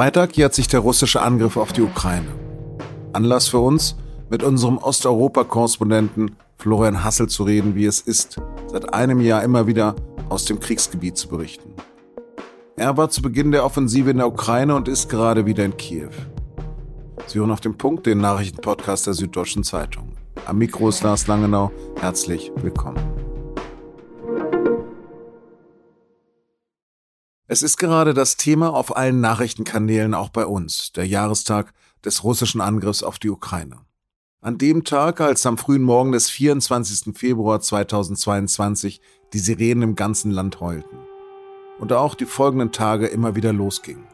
Freitag jährt sich der russische Angriff auf die Ukraine. Anlass für uns, mit unserem Osteuropa-Korrespondenten Florian Hassel zu reden, wie es ist, seit einem Jahr immer wieder aus dem Kriegsgebiet zu berichten. Er war zu Beginn der Offensive in der Ukraine und ist gerade wieder in Kiew. Sie hören auf dem Punkt den Nachrichtenpodcast der Süddeutschen Zeitung. Am Mikro ist Lars Langenau. Herzlich willkommen. Es ist gerade das Thema auf allen Nachrichtenkanälen auch bei uns, der Jahrestag des russischen Angriffs auf die Ukraine. An dem Tag, als am frühen Morgen des 24. Februar 2022 die Sirenen im ganzen Land heulten. Und auch die folgenden Tage immer wieder losgingen.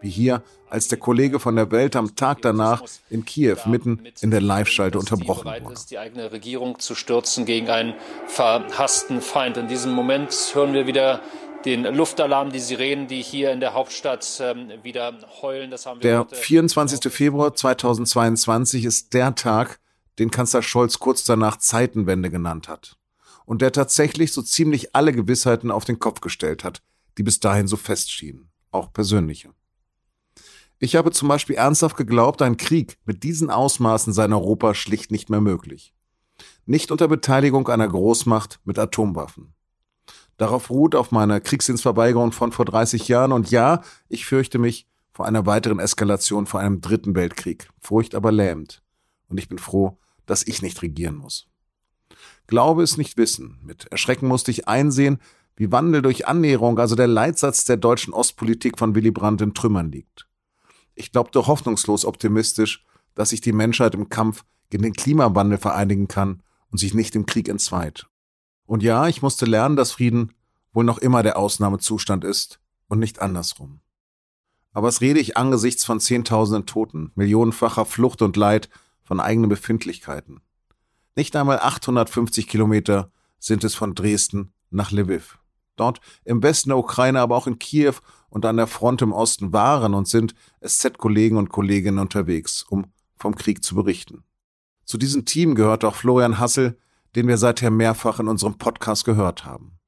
Wie hier, als der Kollege von der Welt am Tag danach in Kiew mitten in der Live-Schalte unterbrochen wurde. die eigene Regierung zu stürzen gegen einen verhassten Feind. In diesem Moment hören wir wieder den Luftalarm, die Sirenen, die hier in der Hauptstadt ähm, wieder heulen. Das haben wir der 24. Februar 2022 ist der Tag, den Kanzler Scholz kurz danach Zeitenwende genannt hat. Und der tatsächlich so ziemlich alle Gewissheiten auf den Kopf gestellt hat, die bis dahin so festschienen, auch persönliche. Ich habe zum Beispiel ernsthaft geglaubt, ein Krieg mit diesen Ausmaßen sei in Europa schlicht nicht mehr möglich. Nicht unter Beteiligung einer Großmacht mit Atomwaffen. Darauf ruht auf meiner Kriegsdienstverweigerung von vor 30 Jahren und ja, ich fürchte mich vor einer weiteren Eskalation, vor einem dritten Weltkrieg. Furcht aber lähmt. Und ich bin froh, dass ich nicht regieren muss. Glaube ist nicht wissen. Mit Erschrecken musste ich einsehen, wie Wandel durch Annäherung, also der Leitsatz der deutschen Ostpolitik von Willy Brandt in Trümmern liegt. Ich glaubte hoffnungslos optimistisch, dass sich die Menschheit im Kampf gegen den Klimawandel vereinigen kann und sich nicht im Krieg entzweit. Und ja, ich musste lernen, dass Frieden wohl noch immer der Ausnahmezustand ist und nicht andersrum. Aber was rede ich angesichts von Zehntausenden Toten, millionenfacher Flucht und Leid von eigenen Befindlichkeiten? Nicht einmal 850 Kilometer sind es von Dresden nach Lviv. Dort im Westen der Ukraine, aber auch in Kiew und an der Front im Osten waren und sind SZ-Kollegen und Kolleginnen unterwegs, um vom Krieg zu berichten. Zu diesem Team gehört auch Florian Hassel, den wir seither mehrfach in unserem Podcast gehört haben.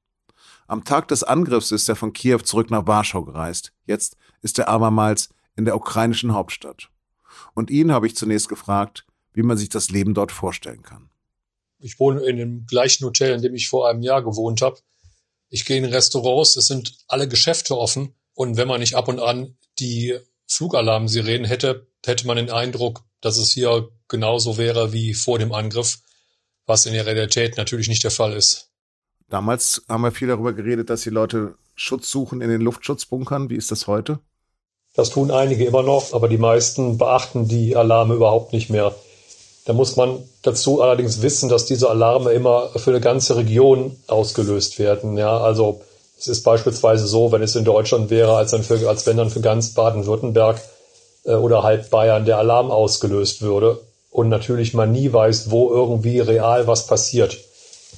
Am Tag des Angriffs ist er von Kiew zurück nach Warschau gereist. Jetzt ist er abermals in der ukrainischen Hauptstadt. Und ihn habe ich zunächst gefragt, wie man sich das Leben dort vorstellen kann. Ich wohne in dem gleichen Hotel, in dem ich vor einem Jahr gewohnt habe. Ich gehe in Restaurants, es sind alle Geschäfte offen. Und wenn man nicht ab und an die Flugalarmsirenen hätte, hätte man den Eindruck, dass es hier genauso wäre wie vor dem Angriff was in der Realität natürlich nicht der Fall ist. Damals haben wir viel darüber geredet, dass die Leute Schutz suchen in den Luftschutzbunkern. Wie ist das heute? Das tun einige immer noch, aber die meisten beachten die Alarme überhaupt nicht mehr. Da muss man dazu allerdings wissen, dass diese Alarme immer für eine ganze Region ausgelöst werden. Ja, also es ist beispielsweise so, wenn es in Deutschland wäre, als, dann für, als wenn dann für ganz Baden-Württemberg äh, oder halb Bayern der Alarm ausgelöst würde und natürlich man nie weiß, wo irgendwie real was passiert.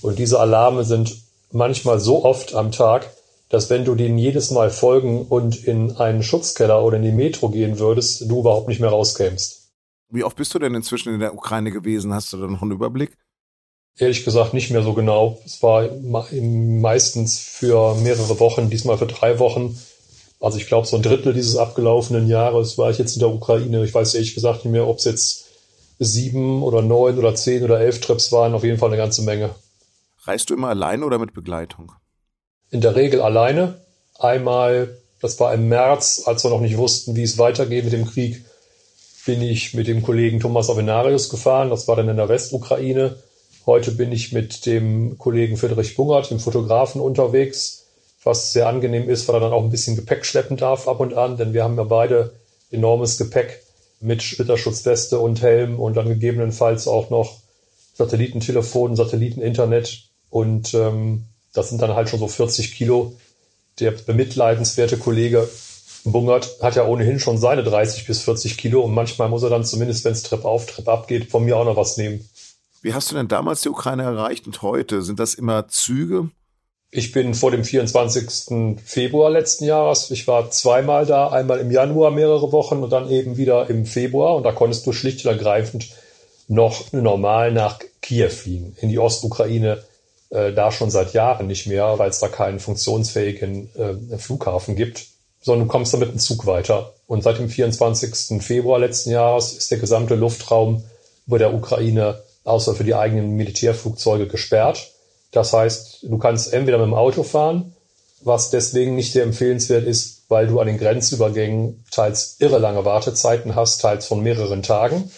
Und diese Alarme sind manchmal so oft am Tag, dass wenn du denen jedes Mal folgen und in einen Schutzkeller oder in die Metro gehen würdest, du überhaupt nicht mehr rauskämst. Wie oft bist du denn inzwischen in der Ukraine gewesen? Hast du da noch einen Überblick? Ehrlich gesagt nicht mehr so genau. Es war meistens für mehrere Wochen, diesmal für drei Wochen. Also ich glaube, so ein Drittel dieses abgelaufenen Jahres war ich jetzt in der Ukraine. Ich weiß ehrlich gesagt nicht mehr, ob es jetzt sieben oder neun oder zehn oder elf Trips waren, auf jeden Fall eine ganze Menge. Reist du immer alleine oder mit Begleitung? In der Regel alleine. Einmal, das war im März, als wir noch nicht wussten, wie es weitergeht mit dem Krieg, bin ich mit dem Kollegen Thomas Avenarius gefahren. Das war dann in der Westukraine. Heute bin ich mit dem Kollegen Friedrich Bungert, dem Fotografen, unterwegs, was sehr angenehm ist, weil er dann auch ein bisschen Gepäck schleppen darf ab und an, denn wir haben ja beide enormes Gepäck mit Splitterschutzweste und Helm und dann gegebenenfalls auch noch Satellitentelefon, Satelliteninternet und ähm, das sind dann halt schon so 40 Kilo. Der bemitleidenswerte Kollege Bungert hat ja ohnehin schon seine 30 bis 40 Kilo und manchmal muss er dann zumindest, wenn es Trip auf, Trip ab geht, von mir auch noch was nehmen. Wie hast du denn damals die Ukraine erreicht und heute? Sind das immer Züge? Ich bin vor dem 24. Februar letzten Jahres, ich war zweimal da, einmal im Januar mehrere Wochen und dann eben wieder im Februar und da konntest du schlicht und ergreifend noch normal nach Kiew fliegen, in die Ostukraine, äh, da schon seit Jahren nicht mehr, weil es da keinen funktionsfähigen äh, Flughafen gibt. sondern du kommst damit einen Zug weiter. Und seit dem 24. Februar letzten Jahres ist der gesamte Luftraum über der Ukraine außer für die eigenen Militärflugzeuge gesperrt. Das heißt, du kannst entweder mit dem Auto fahren, was deswegen nicht sehr empfehlenswert ist, weil du an den Grenzübergängen teils irre lange Wartezeiten hast, teils von mehreren Tagen.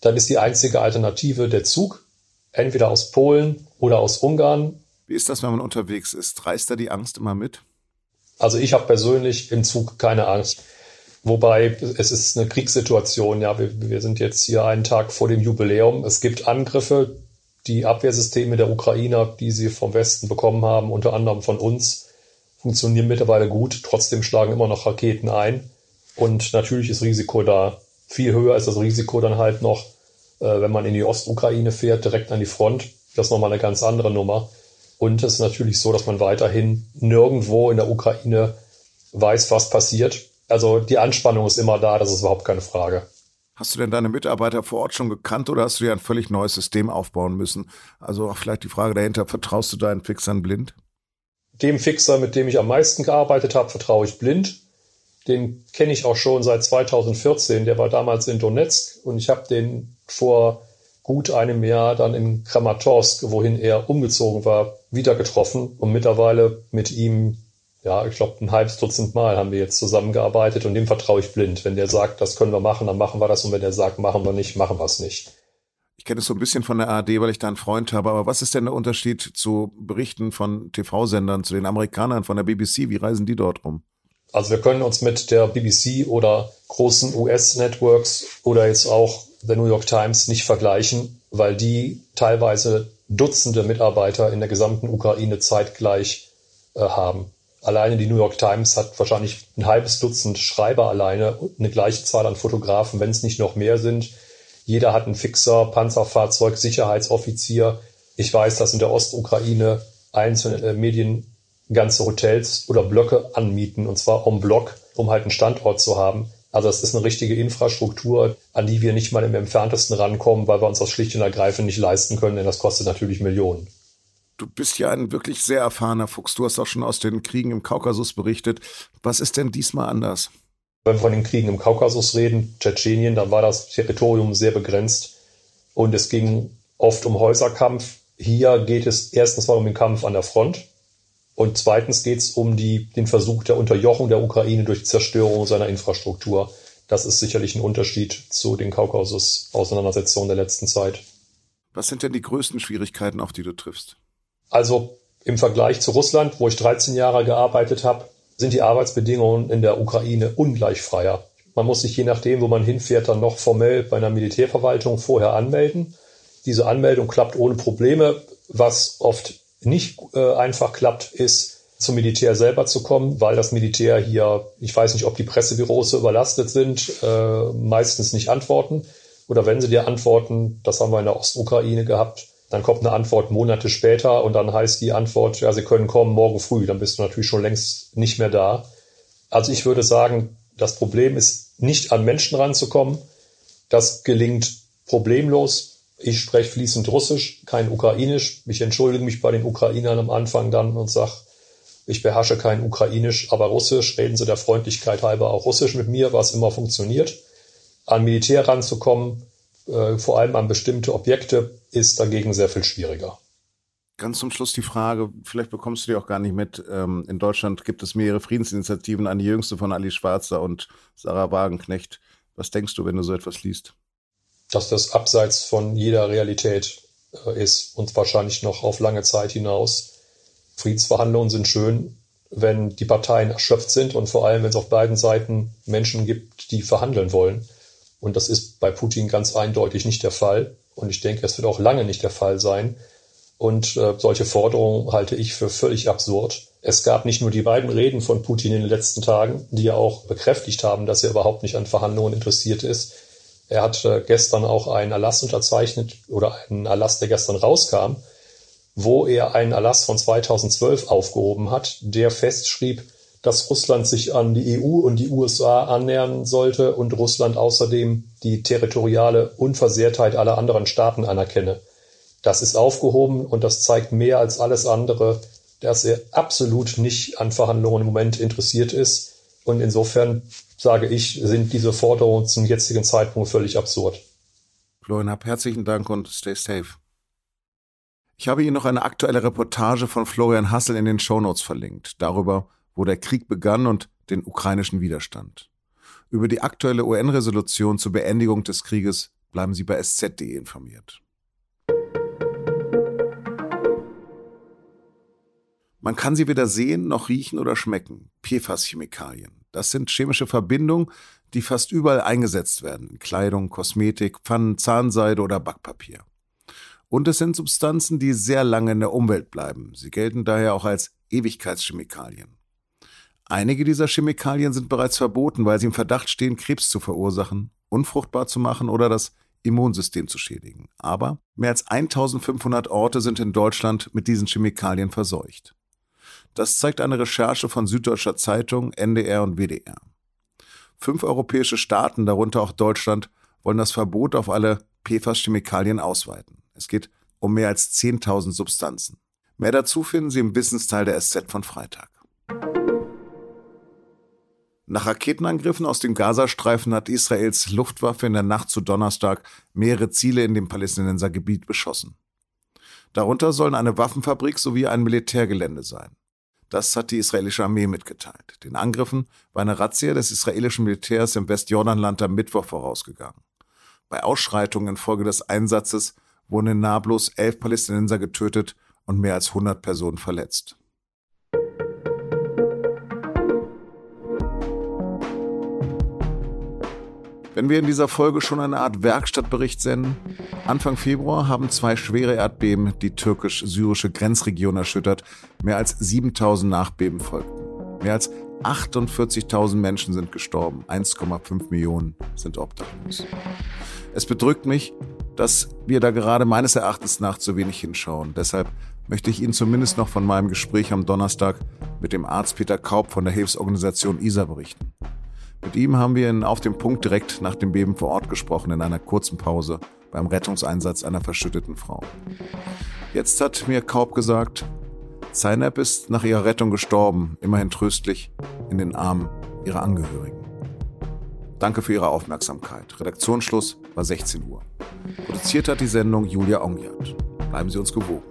Dann ist die einzige Alternative der Zug, entweder aus Polen oder aus Ungarn. Wie ist das, wenn man unterwegs ist? Reißt da die Angst immer mit? Also ich habe persönlich im Zug keine Angst. Wobei es ist eine Kriegssituation. Ja, wir, wir sind jetzt hier einen Tag vor dem Jubiläum. Es gibt Angriffe. Die Abwehrsysteme der Ukrainer, die sie vom Westen bekommen haben, unter anderem von uns, funktionieren mittlerweile gut. Trotzdem schlagen immer noch Raketen ein. Und natürlich ist Risiko da. Viel höher ist das Risiko dann halt noch, äh, wenn man in die Ostukraine fährt, direkt an die Front. Das ist nochmal eine ganz andere Nummer. Und es ist natürlich so, dass man weiterhin nirgendwo in der Ukraine weiß, was passiert. Also die Anspannung ist immer da, das ist überhaupt keine Frage. Hast du denn deine Mitarbeiter vor Ort schon gekannt oder hast du dir ein völlig neues System aufbauen müssen? Also vielleicht die Frage dahinter, vertraust du deinen Fixern blind? Dem Fixer, mit dem ich am meisten gearbeitet habe, vertraue ich blind. Den kenne ich auch schon seit 2014. Der war damals in Donetsk und ich habe den vor gut einem Jahr dann in Kramatorsk, wohin er umgezogen war, wieder getroffen und mittlerweile mit ihm ja, ich glaube, ein halbes Dutzend Mal haben wir jetzt zusammengearbeitet und dem vertraue ich blind. Wenn der sagt, das können wir machen, dann machen wir das. Und wenn der sagt, machen wir nicht, machen wir es nicht. Ich kenne es so ein bisschen von der ARD, weil ich da einen Freund habe. Aber was ist denn der Unterschied zu Berichten von TV-Sendern, zu den Amerikanern von der BBC? Wie reisen die dort rum? Also wir können uns mit der BBC oder großen US-Networks oder jetzt auch der New York Times nicht vergleichen, weil die teilweise Dutzende Mitarbeiter in der gesamten Ukraine zeitgleich äh, haben. Alleine die New York Times hat wahrscheinlich ein halbes Dutzend Schreiber alleine und eine gleiche Zahl an Fotografen, wenn es nicht noch mehr sind. Jeder hat einen Fixer, Panzerfahrzeug, Sicherheitsoffizier. Ich weiß, dass in der Ostukraine einzelne äh, Medien ganze Hotels oder Blöcke anmieten, und zwar en bloc, um halt einen Standort zu haben. Also das ist eine richtige Infrastruktur, an die wir nicht mal im entferntesten rankommen, weil wir uns das schlicht und ergreifend nicht leisten können, denn das kostet natürlich Millionen. Du bist ja ein wirklich sehr erfahrener Fuchs. Du hast auch schon aus den Kriegen im Kaukasus berichtet. Was ist denn diesmal anders? Wenn wir von den Kriegen im Kaukasus reden, Tschetschenien, dann war das Territorium sehr begrenzt und es ging oft um Häuserkampf. Hier geht es erstens mal um den Kampf an der Front und zweitens geht es um die, den Versuch der Unterjochung der Ukraine durch Zerstörung seiner Infrastruktur. Das ist sicherlich ein Unterschied zu den Kaukasus-Auseinandersetzungen der letzten Zeit. Was sind denn die größten Schwierigkeiten, auf die du triffst? Also im Vergleich zu Russland, wo ich 13 Jahre gearbeitet habe, sind die Arbeitsbedingungen in der Ukraine ungleich freier. Man muss sich je nachdem, wo man hinfährt, dann noch formell bei einer Militärverwaltung vorher anmelden. Diese Anmeldung klappt ohne Probleme. Was oft nicht äh, einfach klappt, ist zum Militär selber zu kommen, weil das Militär hier, ich weiß nicht, ob die Pressebüros so überlastet sind, äh, meistens nicht antworten. Oder wenn sie dir antworten, das haben wir in der Ostukraine gehabt, dann kommt eine Antwort Monate später und dann heißt die Antwort, ja, Sie können kommen morgen früh. Dann bist du natürlich schon längst nicht mehr da. Also ich würde sagen, das Problem ist nicht an Menschen ranzukommen. Das gelingt problemlos. Ich spreche fließend Russisch, kein Ukrainisch. Ich entschuldige mich bei den Ukrainern am Anfang dann und sage, ich beherrsche kein Ukrainisch, aber Russisch. Reden Sie der Freundlichkeit halber auch Russisch mit mir, was immer funktioniert. An Militär ranzukommen, äh, vor allem an bestimmte Objekte, ist dagegen sehr viel schwieriger. Ganz zum Schluss die Frage, vielleicht bekommst du die auch gar nicht mit. Ähm, in Deutschland gibt es mehrere Friedensinitiativen, eine jüngste von Ali Schwarzer und Sarah Wagenknecht. Was denkst du, wenn du so etwas liest? Dass das abseits von jeder Realität äh, ist und wahrscheinlich noch auf lange Zeit hinaus. Friedensverhandlungen sind schön, wenn die Parteien erschöpft sind und vor allem, wenn es auf beiden Seiten Menschen gibt, die verhandeln wollen. Und das ist bei Putin ganz eindeutig nicht der Fall. Und ich denke, es wird auch lange nicht der Fall sein. Und äh, solche Forderungen halte ich für völlig absurd. Es gab nicht nur die beiden Reden von Putin in den letzten Tagen, die ja auch bekräftigt haben, dass er überhaupt nicht an Verhandlungen interessiert ist. Er hat äh, gestern auch einen Erlass unterzeichnet oder einen Erlass, der gestern rauskam, wo er einen Erlass von 2012 aufgehoben hat, der festschrieb, dass Russland sich an die EU und die USA annähern sollte und Russland außerdem die territoriale Unversehrtheit aller anderen Staaten anerkenne. Das ist aufgehoben und das zeigt mehr als alles andere, dass er absolut nicht an Verhandlungen im Moment interessiert ist. Und insofern sage ich, sind diese Forderungen zum jetzigen Zeitpunkt völlig absurd. Florian Happ, herzlichen Dank und stay safe. Ich habe Ihnen noch eine aktuelle Reportage von Florian Hassel in den Shownotes verlinkt, darüber, wo der Krieg begann und den ukrainischen Widerstand. Über die aktuelle UN-Resolution zur Beendigung des Krieges bleiben Sie bei sz.de informiert. Man kann sie weder sehen noch riechen oder schmecken. PFAS-Chemikalien. Das sind chemische Verbindungen, die fast überall eingesetzt werden. In Kleidung, Kosmetik, Pfannen, Zahnseide oder Backpapier. Und es sind Substanzen, die sehr lange in der Umwelt bleiben. Sie gelten daher auch als Ewigkeitschemikalien. Einige dieser Chemikalien sind bereits verboten, weil sie im Verdacht stehen, Krebs zu verursachen, unfruchtbar zu machen oder das Immunsystem zu schädigen. Aber mehr als 1500 Orte sind in Deutschland mit diesen Chemikalien verseucht. Das zeigt eine Recherche von Süddeutscher Zeitung, NDR und WDR. Fünf europäische Staaten, darunter auch Deutschland, wollen das Verbot auf alle PFAS-Chemikalien ausweiten. Es geht um mehr als 10.000 Substanzen. Mehr dazu finden Sie im Wissensteil der SZ von Freitag. Nach Raketenangriffen aus dem Gazastreifen hat Israels Luftwaffe in der Nacht zu Donnerstag mehrere Ziele in dem Palästinensergebiet beschossen. Darunter sollen eine Waffenfabrik sowie ein Militärgelände sein. Das hat die israelische Armee mitgeteilt. Den Angriffen war eine Razzia des israelischen Militärs im Westjordanland am Mittwoch vorausgegangen. Bei Ausschreitungen infolge des Einsatzes wurden in Nablus elf Palästinenser getötet und mehr als 100 Personen verletzt. Wenn wir in dieser Folge schon eine Art Werkstattbericht senden, Anfang Februar haben zwei schwere Erdbeben die türkisch-syrische Grenzregion erschüttert. Mehr als 7000 Nachbeben folgten. Mehr als 48.000 Menschen sind gestorben. 1,5 Millionen sind obdachlos. Es bedrückt mich, dass wir da gerade meines Erachtens nach zu wenig hinschauen. Deshalb möchte ich Ihnen zumindest noch von meinem Gespräch am Donnerstag mit dem Arzt Peter Kaub von der Hilfsorganisation ISA berichten. Mit ihm haben wir ihn auf dem Punkt direkt nach dem Beben vor Ort gesprochen in einer kurzen Pause beim Rettungseinsatz einer verschütteten Frau. Jetzt hat mir Kaub gesagt, Zainab ist nach ihrer Rettung gestorben, immerhin tröstlich, in den Armen ihrer Angehörigen. Danke für Ihre Aufmerksamkeit. Redaktionsschluss war 16 Uhr. Produziert hat die Sendung Julia Ongiat. Bleiben Sie uns gewogen.